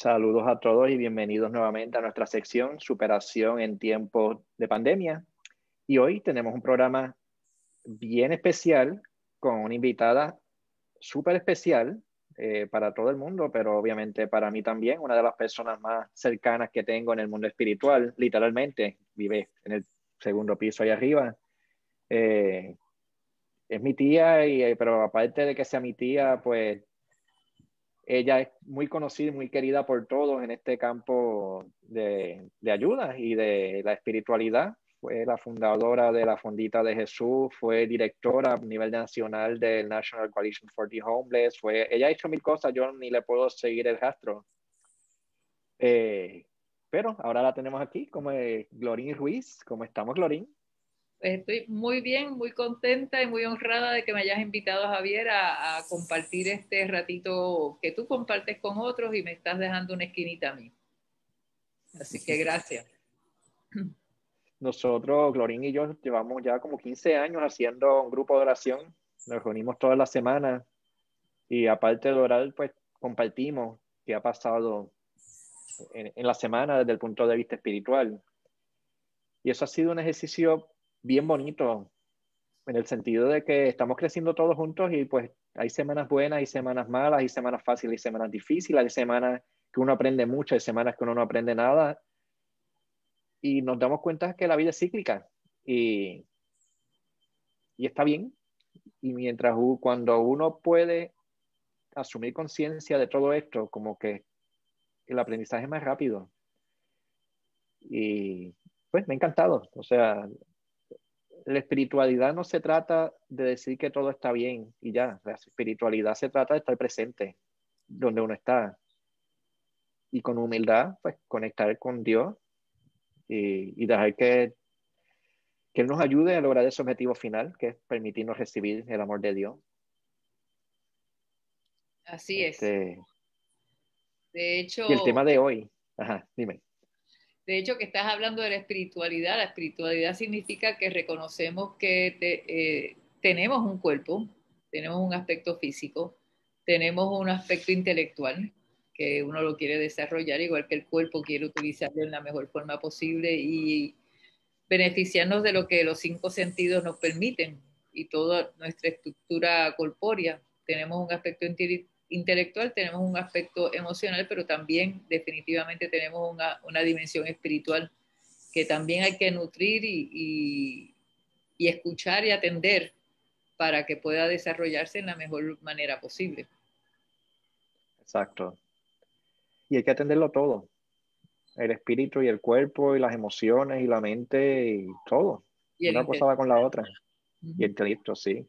Saludos a todos y bienvenidos nuevamente a nuestra sección Superación en tiempos de pandemia. Y hoy tenemos un programa bien especial con una invitada súper especial eh, para todo el mundo, pero obviamente para mí también, una de las personas más cercanas que tengo en el mundo espiritual, literalmente, vive en el segundo piso ahí arriba. Eh, es mi tía, y, eh, pero aparte de que sea mi tía, pues ella es muy conocida y muy querida por todos en este campo de, de, ayuda y de la espiritualidad. Fue la fundadora de la Fondita de Jesús, fue directora a nivel nacional del National Coalition for the Homeless. Fue, ella ha hecho mil cosas, yo ni le puedo seguir el rastro. Eh, pero ahora la tenemos aquí como Glorín Ruiz. ¿Cómo estamos, Glorín? Estoy muy bien, muy contenta y muy honrada de que me hayas invitado, Javier, a, compartir este ratito que tú compartes con otros y me estás dejando una esquinita a mí. Así que gracias. Nosotros, Glorín y yo, llevamos ya como 15 años haciendo un grupo de oración. Nos reunimos todas las semanas y aparte de orar, pues compartimos qué ha pasado en, en la semana desde el punto de vista espiritual. Y eso ha sido un ejercicio bien bonito en el sentido de que estamos creciendo todos juntos y pues hay semanas buenas, hay semanas malas, hay semanas fáciles, hay semanas difíciles, hay semanas que uno aprende mucho, hay semanas que uno no aprende nada. Y nos damos cuenta que la vida es cíclica y, y está bien. Y mientras cuando uno puede asumir conciencia de todo esto, como que el aprendizaje es más rápido. Y pues me ha encantado. O sea, la espiritualidad no se trata de decir que todo está bien y ya. La espiritualidad se trata de estar presente donde uno está. Y con humildad, pues conectar con Dios y, dejar que, que Él nos ayude a lograr ese objetivo final, que es permitirnos recibir el amor de Dios. Así es. Este, de hecho. Y el tema de hoy. Ajá, dime. De hecho, que estás hablando de la espiritualidad, la espiritualidad significa que reconocemos que eh, tenemos un cuerpo, tenemos un aspecto físico, tenemos un aspecto intelectual, que uno lo quiere desarrollar, igual que el cuerpo quiere utilizarlo en la mejor forma posible y beneficiarnos de lo que los cinco sentidos nos permiten y toda nuestra estructura corpórea. Tenemos un aspecto intelectual, tenemos un aspecto emocional, pero también definitivamente tenemos una, una dimensión espiritual que también hay que nutrir y, y, escuchar y atender para que pueda desarrollarse en la mejor manera posible. Exacto. Y hay que atenderlo todo. El espíritu y el cuerpo y las emociones y la mente y todo. Y Una cosa va con la otra. Y el intelecto, sí.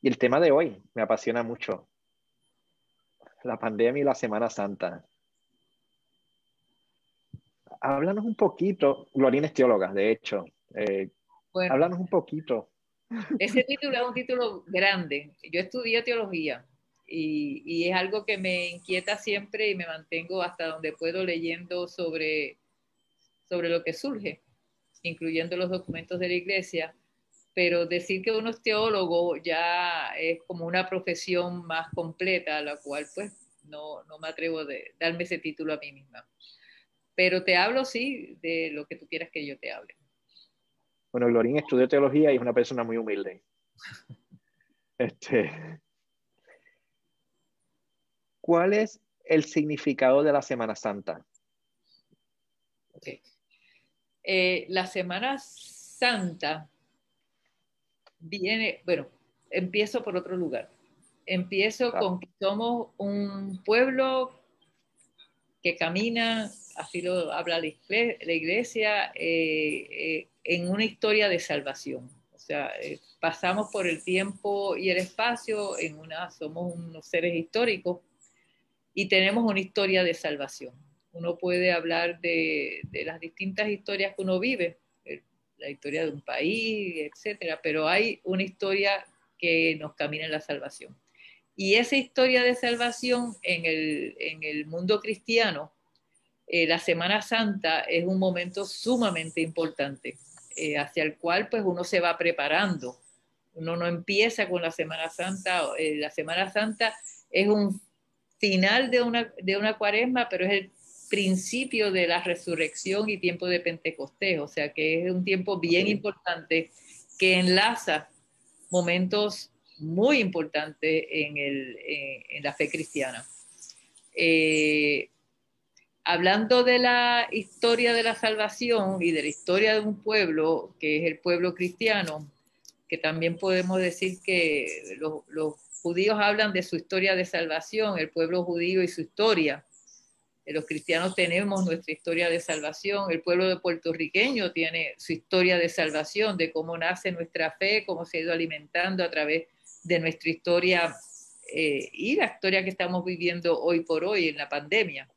Y el tema de hoy me apasiona mucho. La pandemia y la Semana Santa. Háblanos un poquito, Glorina es teóloga, de hecho. Eh, háblanos un poquito. Ese título es un título grande. Yo estudié teología y, y, es algo que me inquieta siempre y me mantengo hasta donde puedo leyendo sobre, sobre lo que surge, incluyendo los documentos de la iglesia pero decir que uno es teólogo ya es como una profesión más completa, a la cual pues no, no me atrevo a darme ese título a mí misma. Pero te hablo, sí, de lo que tú quieras que yo te hable. Bueno, Glorín estudió teología y es una persona muy humilde. este, ¿Cuál es el significado de la Semana Santa? Eh, la Semana Santa viene, bueno, empiezo por otro lugar. Empiezo con que somos un pueblo que camina, así lo habla la iglesia, eh, eh, en una historia de salvación. O sea, eh, pasamos por el tiempo y el espacio, en una, somos unos seres históricos y tenemos una historia de salvación. Uno puede hablar de, de las distintas historias que uno vive, la historia de un país, etcétera, pero hay una historia que nos camina en la salvación. Y esa historia de salvación en el, mundo cristiano, eh, la Semana Santa es un momento sumamente importante, eh, hacia el cual pues uno se va preparando. Uno no empieza con la Semana Santa, eh, la Semana Santa es un final de una, de una cuaresma, pero es el principio de la resurrección y tiempo de Pentecostés, o sea que es un tiempo bien importante que enlaza momentos muy importantes en, el, en, la fe cristiana. Eh, hablando de la historia de la salvación y de la historia de un pueblo, que es el pueblo cristiano, que también podemos decir que los, los judíos hablan de su historia de salvación, el pueblo judío y su historia. Eh, los cristianos tenemos nuestra historia de salvación, el pueblo de puertorriqueño tiene su historia de salvación, de cómo nace nuestra fe, cómo se ha ido alimentando a través de nuestra historia eh, y la historia que estamos viviendo hoy por hoy en la pandemia,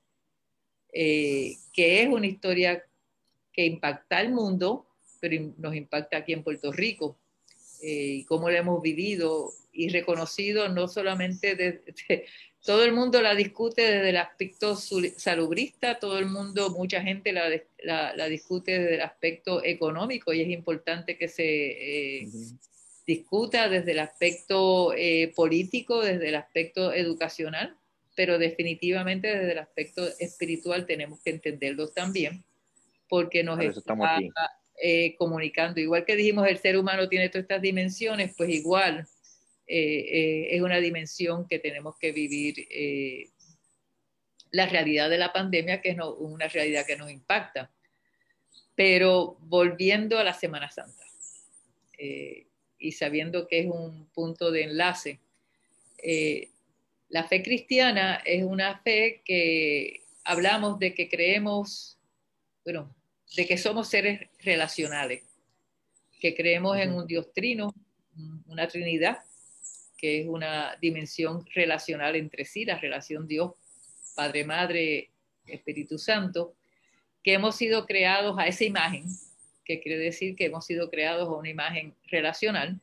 eh, que es una historia que impacta al mundo, pero nos impacta aquí en Puerto Rico, y cómo la hemos vivido y reconocido no solamente desde, todo el mundo la discute desde el aspecto salubrista, todo el mundo, mucha gente la, la, discute desde el aspecto económico y es importante que se eh, discuta desde el aspecto eh, político, desde el aspecto educacional, pero definitivamente desde el aspecto espiritual tenemos que entenderlo también, porque nos está eh, comunicando. Igual que dijimos, el ser humano tiene todas estas dimensiones, pues igual eh, eh, es una dimensión que tenemos que vivir eh, la realidad de la pandemia, que es una realidad que nos impacta. Pero volviendo a la Semana Santa y sabiendo que es un punto de enlace, la fe cristiana es una fe que hablamos de que creemos, bueno, de que somos seres relacionales, que creemos en un Dios trino, una Trinidad, que es una dimensión relacional entre sí, la relación Dios, Padre, Madre, Espíritu Santo, que hemos sido creados a esa imagen, que quiere decir que hemos sido creados a una imagen relacional,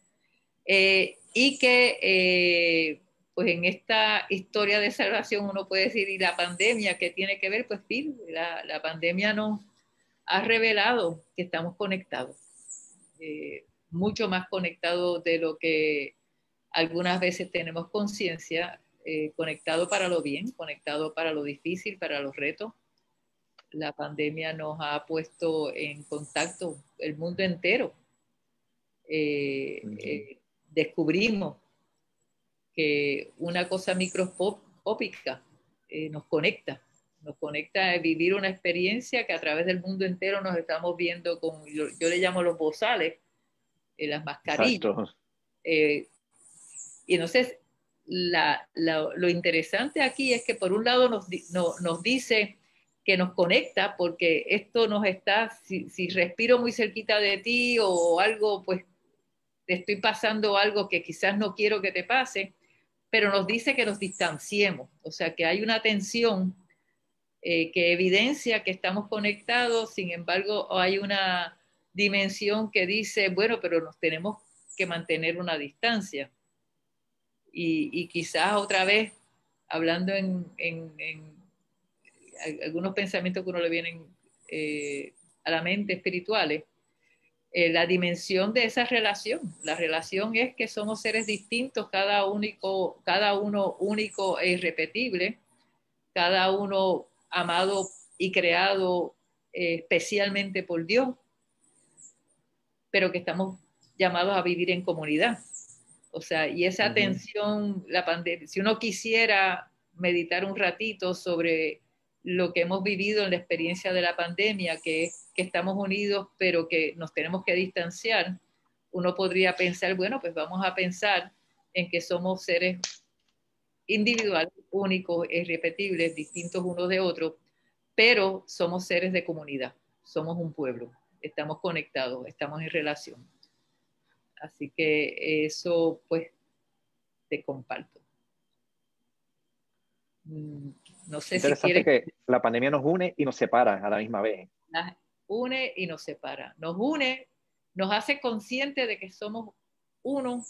eh, y que eh, pues en esta historia de salvación uno puede decir, ¿y la pandemia qué tiene que ver? Pues sí, la, la pandemia nos ha revelado que estamos conectados, eh, mucho más conectados de lo que algunas veces tenemos conciencia eh, conectado para lo bien, conectado para lo difícil, para los retos. La pandemia nos ha puesto en contacto el mundo entero. Eh, eh, descubrimos que una cosa microscópica nos conecta, nos conecta a vivir una experiencia que a través del mundo entero nos estamos viendo con, yo, le llamo los bozales, las mascarillas. Y entonces, lo interesante aquí es que por un lado nos, nos dice que nos conecta porque esto nos está, si, si, respiro muy cerquita de ti o algo, pues te estoy pasando algo que quizás no quiero que te pase, pero nos dice que nos distanciemos, o sea que hay una tensión eh, que evidencia que estamos conectados, sin embargo hay una dimensión que dice, bueno, pero nos tenemos que mantener una distancia y, quizás otra vez, hablando en, algunos pensamientos que uno le vienen eh, a la mente espirituales, eh, la dimensión de esa relación. La relación es que somos seres distintos, cada, único, cada uno único e irrepetible, cada uno amado y creado eh, especialmente por Dios, pero que estamos llamados a vivir en comunidad. O sea, y esa tensión, la pandemia, si uno quisiera meditar un ratito sobre lo que hemos vivido en la experiencia de la pandemia, que que estamos unidos, pero que nos tenemos que distanciar, uno podría pensar, bueno, pues vamos a pensar en que somos seres individuales, únicos, irrepetibles, distintos unos de otros, pero somos seres de comunidad, somos un pueblo, estamos conectados, estamos en relación. Así que eso pues te comparto. Mm, no sé Interesante si que la pandemia nos une y nos separa a la misma vez. Nos une y nos separa. Nos une, nos hace consciente de que somos uno,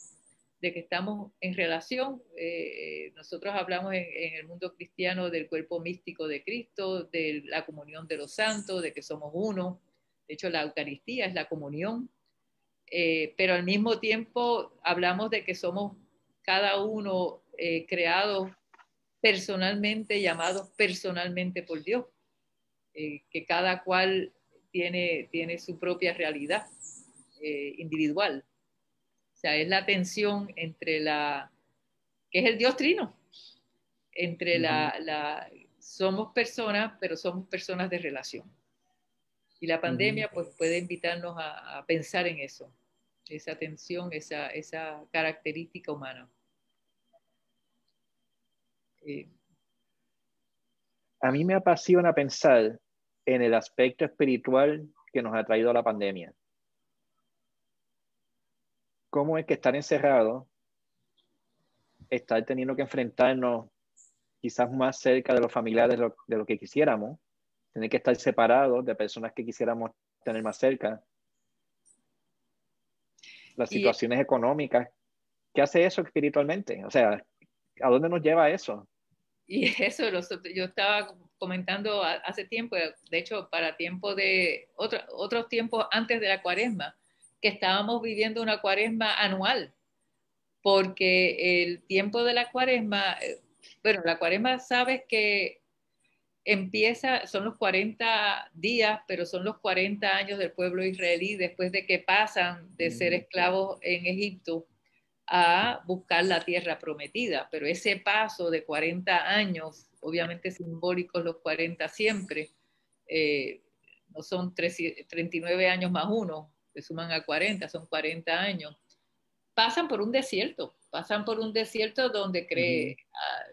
de que estamos en relación. Eh, nosotros hablamos en, el mundo cristiano del cuerpo místico de Cristo, de la comunión de los santos, de que somos uno. De hecho, la Eucaristía es la comunión eh, pero al mismo tiempo hablamos de que somos cada uno eh, creados personalmente llamados personalmente por Dios, eh, que cada cual tiene, tiene su propia realidad eh, individual. O sea, es la tensión entre la, que es el Dios trino, entre la, somos personas, pero somos personas de relación. Y la pandemia pues puede invitarnos a, pensar en eso, esa tensión, esa, esa característica humana. Eh, a mí me apasiona pensar en el aspecto espiritual que nos ha traído la pandemia. ¿Cómo es que estar encerrado, estar teniendo que enfrentarnos quizás más cerca de los familiares de lo, que quisiéramos, tener que estar separados de personas que quisiéramos tener más cerca, las situaciones económicas, ¿qué hace eso espiritualmente? O sea, ¿a dónde nos lleva eso? Y eso, yo estaba comentando hace tiempo, de hecho, para tiempo de, otro, otros tiempos antes de la cuaresma, que estábamos viviendo una cuaresma anual, porque el tiempo de la cuaresma, eh, bueno, la cuaresma sabes que empieza, son los 40 días, pero son los 40 años del pueblo israelí después de que pasan de ser esclavos en Egipto a buscar la tierra prometida. Pero ese paso de 40 años, obviamente simbólicos los 40 siempre, eh, no son 39 años más uno, se suman a 40, son 40 años, pasan por un desierto, pasan por un desierto donde cree, ah,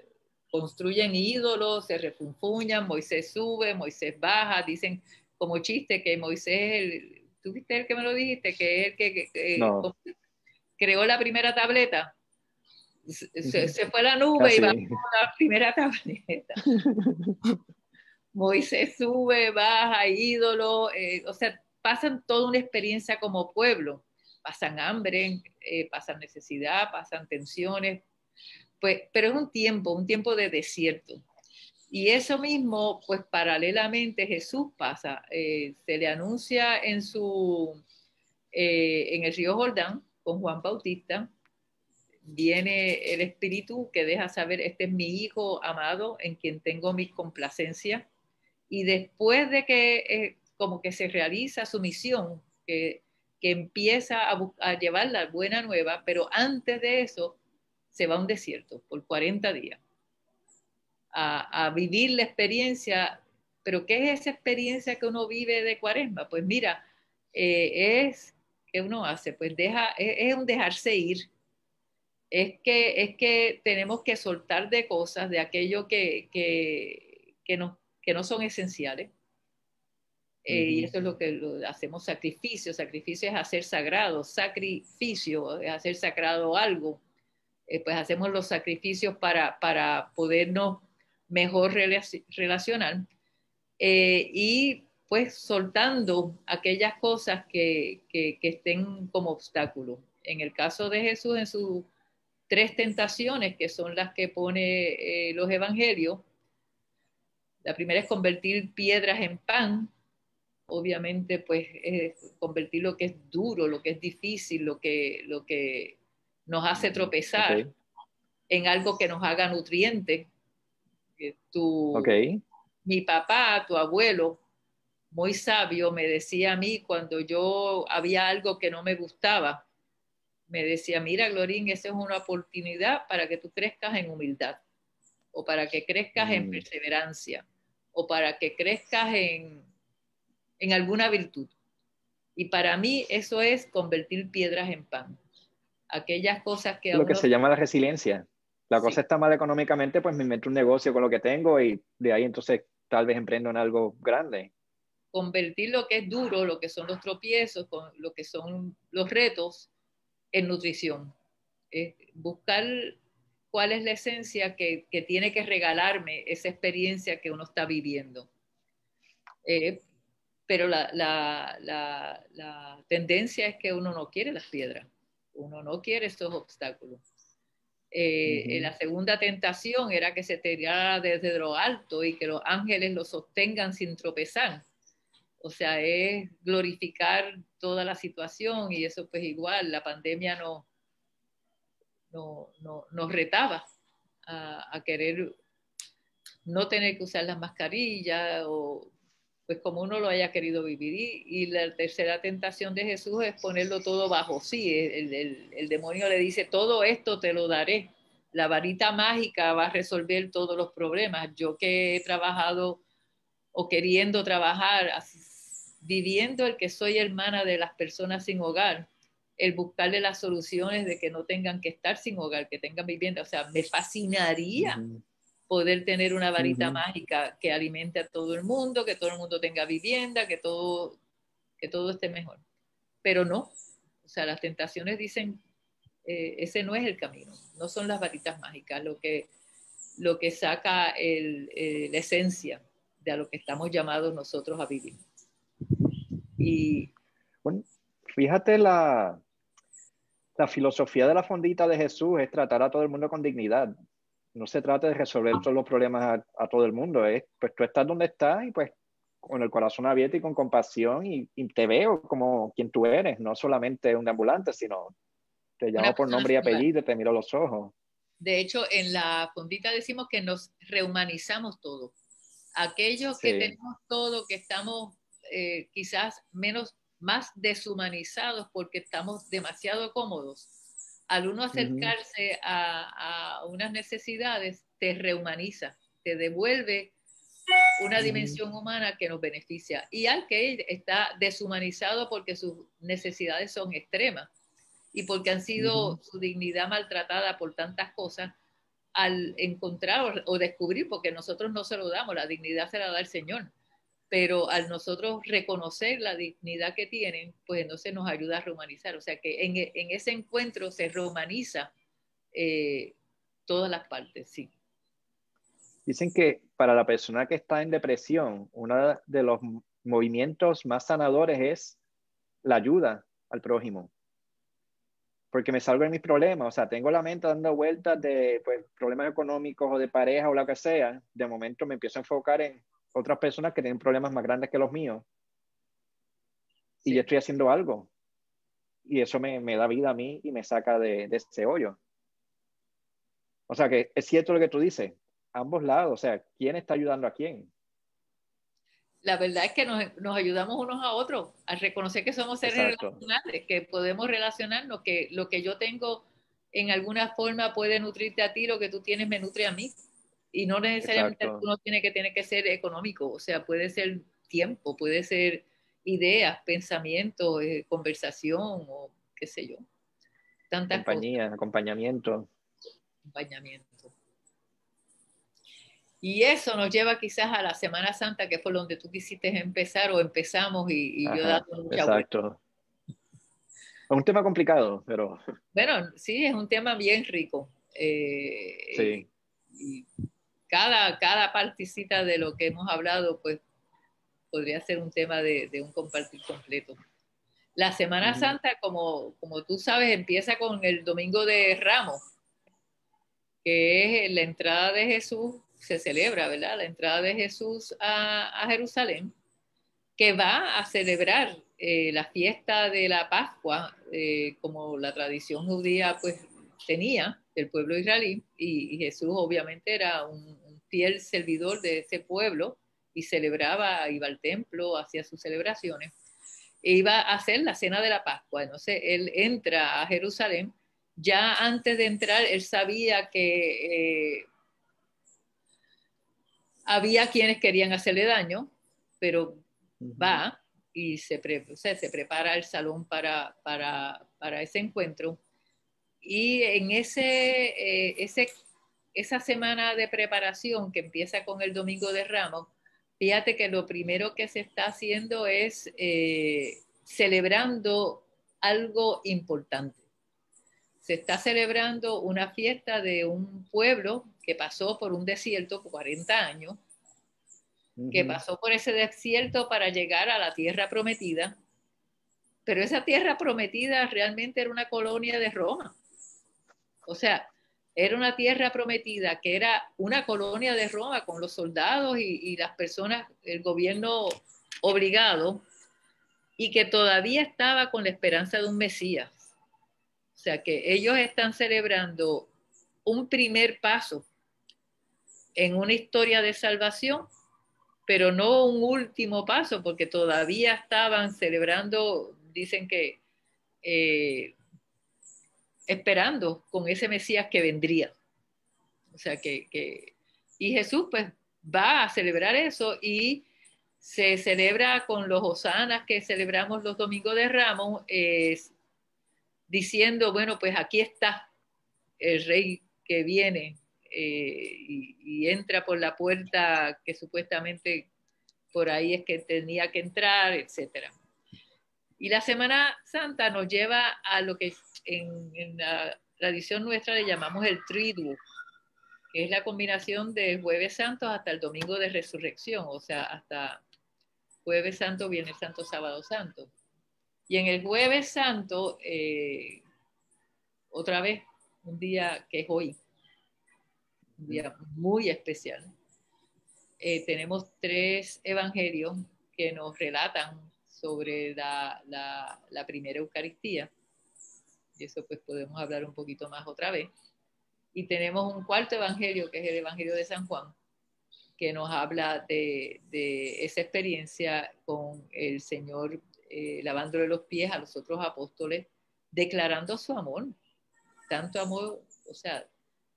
construyen ídolos, se refunfuñan, Moisés sube, Moisés baja, dicen como chiste que Moisés, ¿tú viste el que me lo dijiste? Que es el que, creó la primera tableta. Se, fue a la nube y bajó la primera tableta. Moisés sube, baja, ídolo, eh, o sea, pasan toda una experiencia como pueblo. Pasan hambre, eh, pasan necesidad, pasan tensiones, pues, pero es un tiempo, un tiempo de desierto. Y eso mismo, pues paralelamente Jesús pasa, eh, se le anuncia en su, en el río Jordán, con Juan Bautista, viene el Espíritu que deja saber, este es mi Hijo amado en quien tengo mi complacencia. Y después de que eh, como que se realiza su misión, que, que empieza a, llevar la buena nueva, pero antes de eso se va a un desierto por 40 días a, vivir la experiencia. Pero ¿qué es esa experiencia que uno vive de cuaresma? Pues mira, eh, es uno hace? Pues deja, es, un dejarse ir. Es que, es que tenemos que soltar de cosas, de aquello que, que, que, no, que no son esenciales. Eh, y eso es lo que lo, hacemos sacrificio. Sacrificio es hacer sagrado. Sacrificio es hacer sagrado algo. Eh, pues hacemos los sacrificios para, para podernos mejor relacionar. Eh, y pues soltando aquellas cosas que, estén como obstáculo. En el caso de Jesús, en sus tres tentaciones, que son las que pone eh, los evangelios, la primera es convertir piedras en pan, obviamente pues es convertir lo que es duro, lo que es difícil, lo que, lo que nos hace tropezar en algo que nos haga nutriente. Tu, Mi papá, tu abuelo, muy sabio, me decía a mí cuando yo había algo que no me gustaba, me decía, mira, Glorín, esa es una oportunidad para que tú crezcas en humildad, o para que crezcas en mm. perseverancia, o para que crezcas en, en alguna virtud. Y para mí eso es convertir piedras en pan. Aquellas cosas que... Lo que se llama la resiliencia. La cosa está mal económicamente, pues me invento un negocio con lo que tengo y de ahí entonces tal vez emprendo en algo grande convertir lo que es duro, lo que son los tropiezos, con lo que son los retos, en nutrición. buscar cuál es la esencia que, tiene que regalarme esa experiencia que uno está viviendo. Eh, pero la, tendencia es que uno no quiere las piedras, uno no quiere estos obstáculos. Eh, la segunda tentación era que se tirara desde lo alto y que los ángeles lo sostengan sin tropezar. O sea, es glorificar toda la situación y eso pues igual, la pandemia no, no, nos retaba a, querer no tener que usar las mascarillas o pues como uno lo haya querido vivir. Y, la tercera tentación de Jesús es ponerlo todo bajo sí. El, demonio le dice, todo esto te lo daré. La varita mágica va a resolver todos los problemas. Yo que he trabajado o queriendo trabajar, viviendo el que soy hermana de las personas sin hogar, el buscarle las soluciones de que no tengan que estar sin hogar, que tengan vivienda. O sea, me fascinaría poder tener una varita mágica que alimente a todo el mundo, que todo el mundo tenga vivienda, que todo, que todo esté mejor. Pero no, o sea, las tentaciones dicen, eh, ese no es el camino, no son las varitas mágicas lo que, lo que saca el, eh, la esencia de a lo que estamos llamados nosotros a vivir. Y bueno, fíjate la, la filosofía de la fondita de Jesús es tratar a todo el mundo con dignidad no se trata de resolver todos los problemas a, todo el mundo, es pues tú estás donde estás y pues con el corazón abierto y con compasión y, te veo como quien tú eres, no solamente un ambulante, sino te llamo por nombre y apellido, te miro los ojos. De hecho, en la fondita decimos que nos rehumanizamos todo. Aquellos que tenemos todo, que estamos eh, quizás menos, más deshumanizados porque estamos demasiado cómodos, al uno acercarse a, unas necesidades, te rehumaniza, te devuelve una dimensión humana que nos beneficia. Y al que está deshumanizado porque sus necesidades son extremas y porque han sido su dignidad maltratada por tantas cosas, al encontrar o, descubrir, porque nosotros no se lo damos, la dignidad se la da el Señor pero al nosotros reconocer la dignidad que tienen, pues entonces nos ayuda a rehumanizar. O sea que en, ese encuentro se rehumaniza eh, todas las partes, sí. Dicen que para la persona que está en depresión, uno de los movimientos más sanadores es la ayuda al prójimo. Porque me salgo de mis problemas, o sea, tengo la mente dando vueltas de pues, problemas económicos o de pareja o lo que sea. De momento me empiezo a enfocar en otras personas que tienen problemas más grandes que los míos. Y yo estoy haciendo algo. Y eso me, me, da vida a mí y me saca de, de ese hoyo. O sea que es cierto lo que tú dices, ambos lados, o sea, ¿quién está ayudando a quién? La verdad es que nos, nos ayudamos unos a otros a reconocer que somos seres relacionales, que podemos relacionarnos, que lo que yo tengo en alguna forma puede nutrirte a ti, lo que tú tienes me nutre a mí. Y no necesariamente uno tiene que, tiene que ser económico, o sea, puede ser tiempo, puede ser ideas, pensamientos, eh, conversación o qué sé yo. Tantas Compañía, acompañamiento. Acompañamiento. Y eso nos lleva quizás a la Semana Santa, que fue donde tú quisiste empezar o empezamos y, yo dando mucha Exacto. Es un tema complicado, pero... Bueno, sí, es un tema bien rico. Eh, sí. Y cada, cada partecita de lo que hemos hablado, pues podría ser un tema de, un compartir completo. La Semana Santa, como, como tú sabes, empieza con el Domingo de Ramos, que es la entrada de Jesús, se celebra, ¿verdad? La entrada de Jesús a, Jerusalén, que va a celebrar eh, la fiesta de la Pascua, eh, como la tradición judía pues tenía, del pueblo israelí, y, Jesús obviamente era un, fiel servidor de ese pueblo y celebraba, iba al templo, hacía sus celebraciones, e iba a hacer la cena de la Pascua. Entonces él entra a Jerusalén, ya antes de entrar él sabía que eh, había quienes querían hacerle daño, pero va y se, se prepara el salón para, para, para ese encuentro. Y en ese, eh, ese, esa semana de preparación que empieza con el Domingo de Ramos, fíjate que lo primero que se está haciendo es eh, celebrando algo importante. Se está celebrando una fiesta de un pueblo que pasó por un desierto por 40 años, que pasó por ese desierto para llegar a la tierra prometida, pero esa tierra prometida realmente era una colonia de Roma. O sea, era una tierra prometida que era una colonia de Roma con los soldados y, las personas, el gobierno obligado, y que todavía estaba con la esperanza de un Mesías. O sea que ellos están celebrando un primer paso en una historia de salvación, pero no un último paso, porque todavía estaban celebrando, dicen que, eh, esperando con ese Mesías que vendría. O sea, que, que, y Jesús pues va a celebrar eso y se celebra con los hosanas que celebramos los domingos de Ramos, diciendo, bueno, pues aquí está el rey que viene eh, y, entra por la puerta que supuestamente por ahí es que tenía que entrar, etc. Y la Semana Santa nos lleva a lo que en, la tradición nuestra le llamamos el Triduo, que es la combinación de Jueves Santo hasta el Domingo de Resurrección, o sea, hasta Jueves Santo, Viernes Santo, Sábado Santo. Y en el Jueves Santo, eh, otra vez, un día que es hoy, un día muy especial. Eh, tenemos tres evangelios que nos relatan sobre la, la, primera Eucaristía. Y eso pues podemos hablar un poquito más otra vez. Y tenemos un cuarto evangelio, que es el Evangelio de San Juan, que nos habla de, de esa experiencia con el Señor eh, lavándole los pies a los otros apóstoles, declarando su amor, tanto amor, o sea,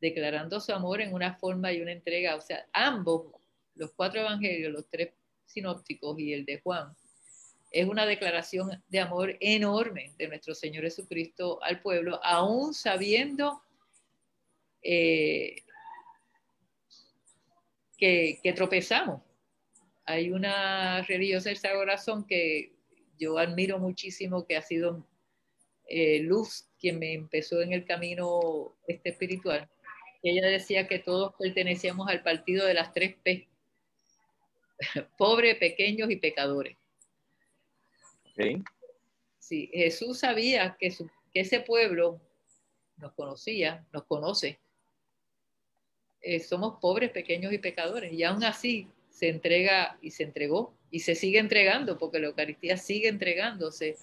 declarando su amor en una forma y una entrega, o sea, ambos, los cuatro evangelios, los tres sinópticos y el de Juan, es una declaración de amor enorme de nuestro Señor Jesucristo al pueblo, aún sabiendo eh, que, tropezamos. Hay una religiosa del Corazón que yo admiro muchísimo, que ha sido eh, Luz quien me empezó en el camino este espiritual ella decía que todos pertenecíamos al partido de las tres P, pobres, pequeños y pecadores. Sí, Jesús sabía que, ese pueblo nos conocía, nos conoce. Eh, somos pobres, pequeños y pecadores, y aún así se entrega y se entregó y se sigue entregando, porque la Eucaristía sigue entregándose.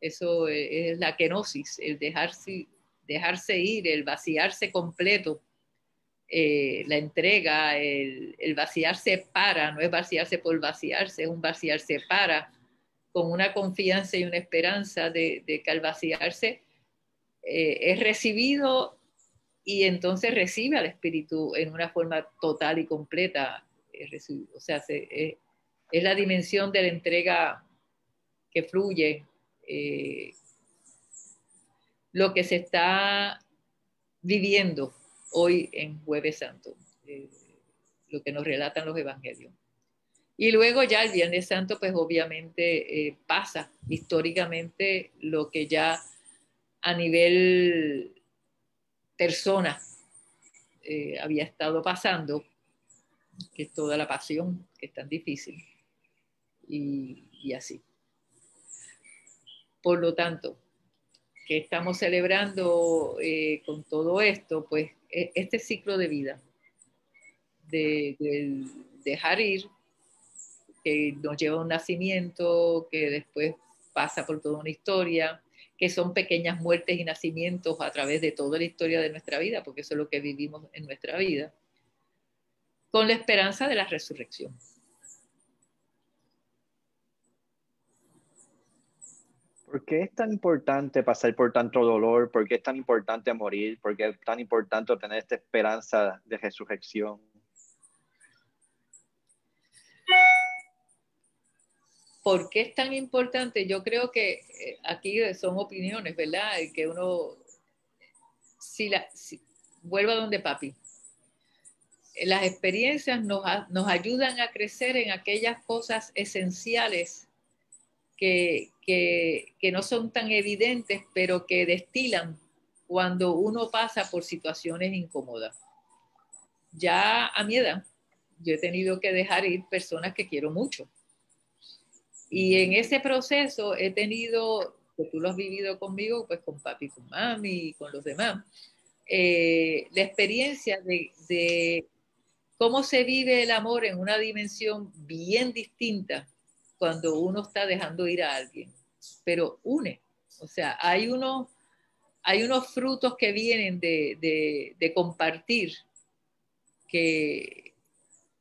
Eso es la kenosis, el dejarse, dejarse ir, el vaciarse completo eh, la entrega, el, vaciarse para, no es vaciarse por vaciarse, es un vaciarse para, con una confianza y una esperanza de, que al vaciarse eh, es recibido y entonces recibe al Espíritu en una forma total y completa. o sea, es, la dimensión de la entrega que fluye. Eh, lo que se está viviendo hoy en Jueves Santo, eh, lo que nos relatan los evangelios. Y luego ya el Viernes Santo, pues obviamente eh, pasa históricamente lo que ya a nivel persona eh, había estado pasando, que es toda la pasión, que es tan difícil, y, así. Por lo tanto, que estamos celebrando con todo esto, pues e, este ciclo de vida, de, dejar ir, que nos lleva a un nacimiento, que después pasa por toda una historia, que son pequeñas muertes y nacimientos a través de toda la historia de nuestra vida, porque eso es lo que vivimos en nuestra vida, con la esperanza de la resurrección. ¿Por qué es tan importante pasar por tanto dolor? ¿Por qué es tan importante morir? ¿Por qué es tan importante tener esta esperanza de resurrección? ¿Por qué es tan importante? Yo creo que eh, aquí son opiniones, ¿verdad? Y que uno, si la, vuelva donde papi, las experiencias nos, nos ayudan a crecer en aquellas cosas esenciales que, que, no son tan evidentes, pero que destilan cuando uno pasa por situaciones incómodas. Ya a mi edad, yo he tenido que dejar ir personas que quiero mucho. Y en ese proceso he tenido, que tú lo has vivido conmigo, pues con papi, con mami y con los demás, eh, la experiencia de, de cómo se vive el amor en una dimensión bien distinta cuando uno está dejando ir a alguien, pero une. O sea, hay unos, hay unos frutos que vienen de, de, compartir que,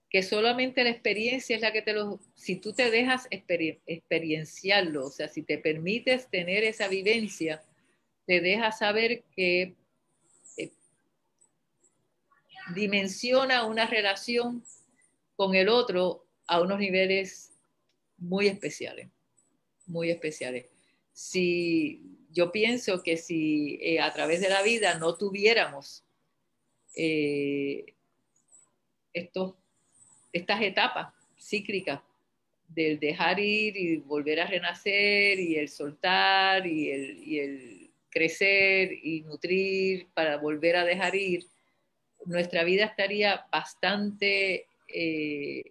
que solamente la experiencia es la que te lo... Si tú te dejas experienciarlo, o sea, si te permites tener esa vivencia, te deja saber que eh, dimensiona una relación con el otro a unos niveles muy especiales, muy especiales. Si yo pienso que si eh, a través de la vida no tuviéramos eh, estos estas etapas cíclicas del dejar ir y volver a renacer y el soltar y el, crecer y nutrir para volver a dejar ir, nuestra vida estaría bastante eh,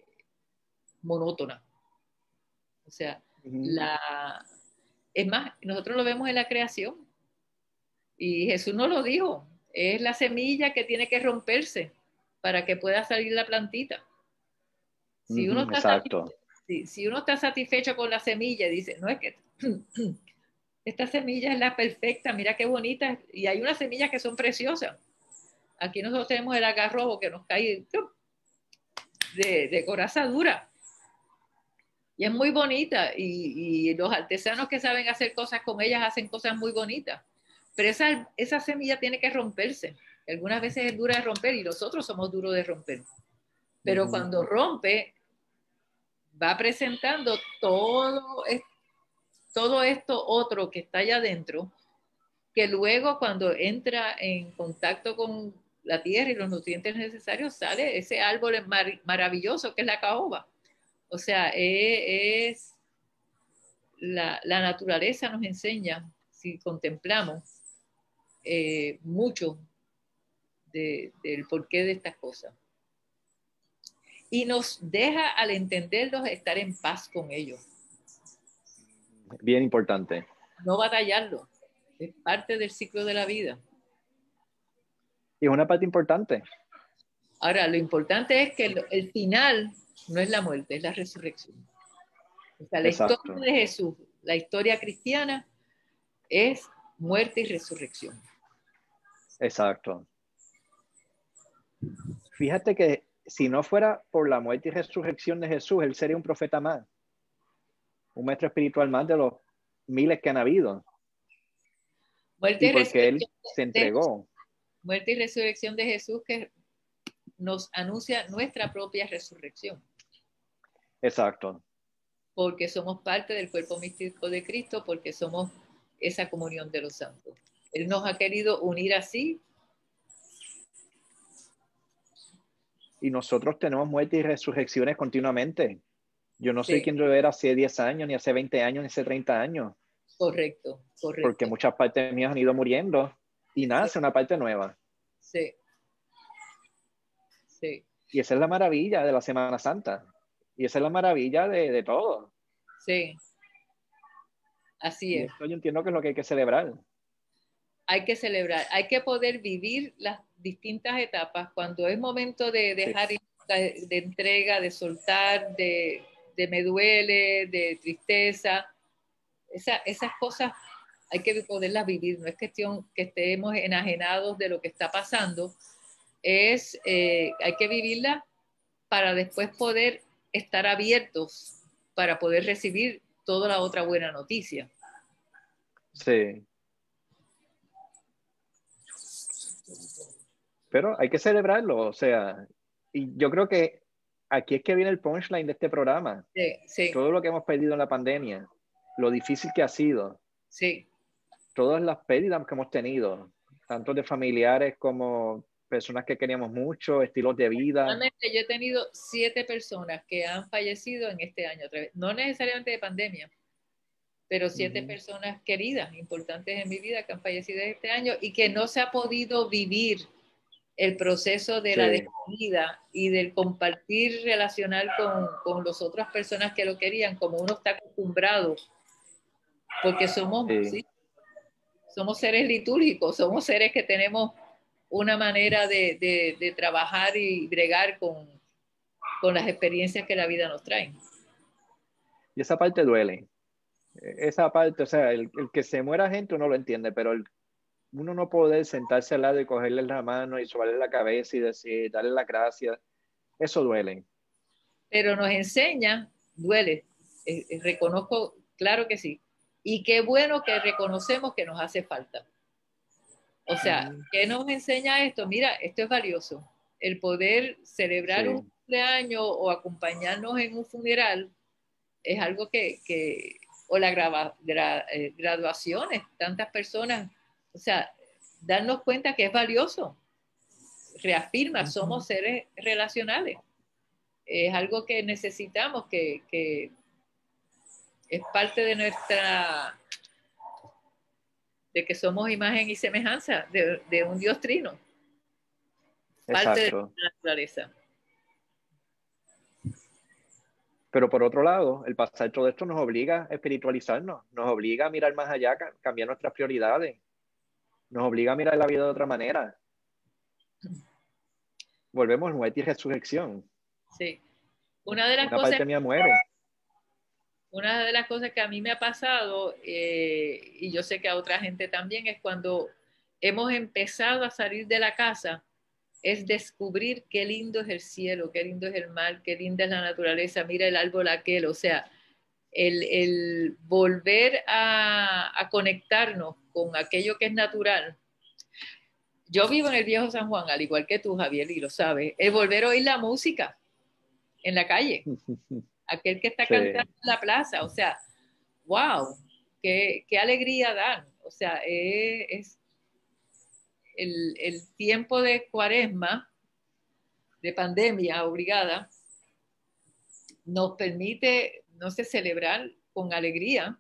monótona. O sea, la, es más, nosotros lo vemos en la creación y Jesús nos lo dijo, es la semilla que tiene que romperse para que pueda salir la plantita. Si uno, está si, uno está satisfecho con la semilla, dice, no es que esta semilla es la perfecta, mira qué bonita, y hay unas semillas que son preciosas. Aquí nosotros tenemos el agarrobo que nos cae de, de coraza dura. Y es muy bonita, y, y, los artesanos que saben hacer cosas con ellas hacen cosas muy bonitas. Pero esa, esa semilla tiene que romperse. Algunas veces es dura de romper y nosotros somos duros de romper. Pero cuando rompe, va presentando todo, todo esto otro que está allá adentro, que luego cuando entra en contacto con la tierra y los nutrientes necesarios, sale ese árbol maravilloso que es la caoba. O sea, es, la, naturaleza nos enseña, si contemplamos, eh, mucho del porqué de estas cosas y nos deja al entenderlos estar en paz con ellos. Bien importante. No batallarlo, es parte del ciclo de la vida. Y es una parte importante. Ahora, lo importante es que el, final no es la muerte, es la resurrección. O sea, la historia de Jesús, la historia cristiana, es muerte y resurrección. Exacto. Fíjate que si no fuera por la muerte y resurrección de Jesús, él sería un profeta más, un maestro espiritual más de los miles que han habido. Muerte y, porque él se entregó. muerte y resurrección de Jesús que nos anuncia nuestra propia resurrección. Exacto. Porque somos parte del cuerpo místico de Cristo, porque somos esa comunión de los santos. Él nos ha querido unir así y nosotros tenemos muertes y resurrecciones continuamente. Yo no sé quién yo era hace 10 años, ni hace 20 años, ni hace 30 años. Correcto, correcto. Porque muchas partes mías han ido muriendo y nace una parte nueva. Sí. Sí. Y esa es la maravilla de la Semana Santa. Y esa es la maravilla de, de todo. Sí. Así es. yo entiendo que es lo que hay que celebrar. Hay que celebrar, hay que poder vivir las distintas etapas, cuando es momento de dejar de, entrega, de soltar, de, me duele, de tristeza, esas cosas hay que poderlas vivir, no es cuestión que estemos enajenados de lo que está pasando, es, eh, hay que vivirla para después poder estar abiertos para poder recibir toda la otra buena noticia. Sí, Pero hay que celebrarlo, o sea, y yo creo que aquí es que viene el punchline de este programa. Sí, sí. Todo lo que hemos perdido en la pandemia, lo difícil que ha sido. Sí. Todas las pérdidas que hemos tenido, tanto de familiares como personas que queríamos mucho, estilos de vida. Realmente yo he tenido siete personas que han fallecido en este año, no necesariamente de pandemia, pero siete personas queridas, importantes en mi vida, que han fallecido este año y que no se ha podido vivir el proceso de la despedida y del compartir relacional con, con las otras personas que lo querían, como uno está acostumbrado, porque somos, somos seres litúrgicos, somos seres que tenemos una manera de, de, trabajar y bregar con, con las experiencias que la vida nos trae. Y esa parte duele. Esa parte, o sea, el, el que se muera gente uno lo entiende, pero el uno no puede sentarse al lado y cogerle la mano y subarle la cabeza y decir, darle la gracia, eso duele. pero nos enseña, duele, eh, eh, reconozco, claro que sí. Y qué bueno que reconocemos que nos hace falta. O sea, ¿qué nos enseña esto? Mira, esto es valioso. El poder celebrar un cumpleaños o acompañarnos en un funeral es algo que, o la eh, graduaciones, tantas personas, o sea, darnos cuenta que es valioso. Reafirma, somos seres relacionales. Es algo que necesitamos, que, que es parte de nuestra, de que somos imagen y semejanza de, un Dios trino. Parte de la naturaleza. Pero por otro lado, el pasar todo esto nos obliga a espiritualizarnos, nos obliga a mirar más allá, cambiar nuestras prioridades, nos obliga a mirar la vida de otra manera. Volvemos muerte y resurrección. Sí. Una de las Una cosas. Parte mía muere. Una de las cosas que a mí me ha pasado, eh, y yo sé que a otra gente también, es cuando hemos empezado a salir de la casa es descubrir qué lindo es el cielo, qué lindo es el mar, qué linda es la naturaleza, mira el árbol aquel, o sea, el, volver a, conectarnos con aquello que es natural. Yo vivo en el viejo San Juan, al igual que tú, Javier, y lo sabes, es volver a oír la música en la calle, aquel que está cantando en la plaza, o sea, wow, qué, alegría dan, o sea, es el, tiempo de cuaresma, de pandemia obligada, nos permite, no sé, celebrar con alegría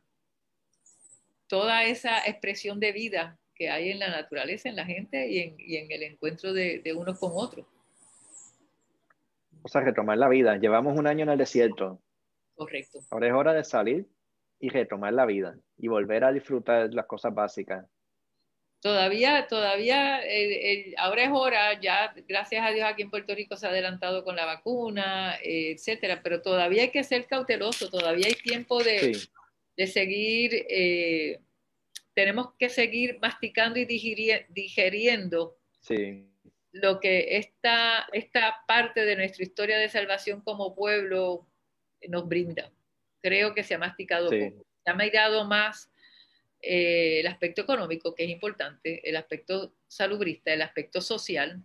toda esa expresión de vida que hay en la naturaleza, en la gente y en, el encuentro de, de unos con otros. O sea, retomar la vida. Llevamos un año en el desierto. Correcto. Ahora es hora de salir y retomar la vida y volver a disfrutar las cosas básicas todavía, todavía, ahora es hora, ya gracias a Dios aquí en Puerto Rico se ha adelantado con la vacuna, etcétera, pero todavía hay que ser cauteloso, todavía hay tiempo de, seguir, eh, tenemos que seguir masticando y digiriendo lo que esta, esta parte de nuestra historia de salvación como pueblo nos brinda. Creo que se ha masticado se ha mirado más eh, el aspecto económico, que es importante, el aspecto salubrista, el aspecto social,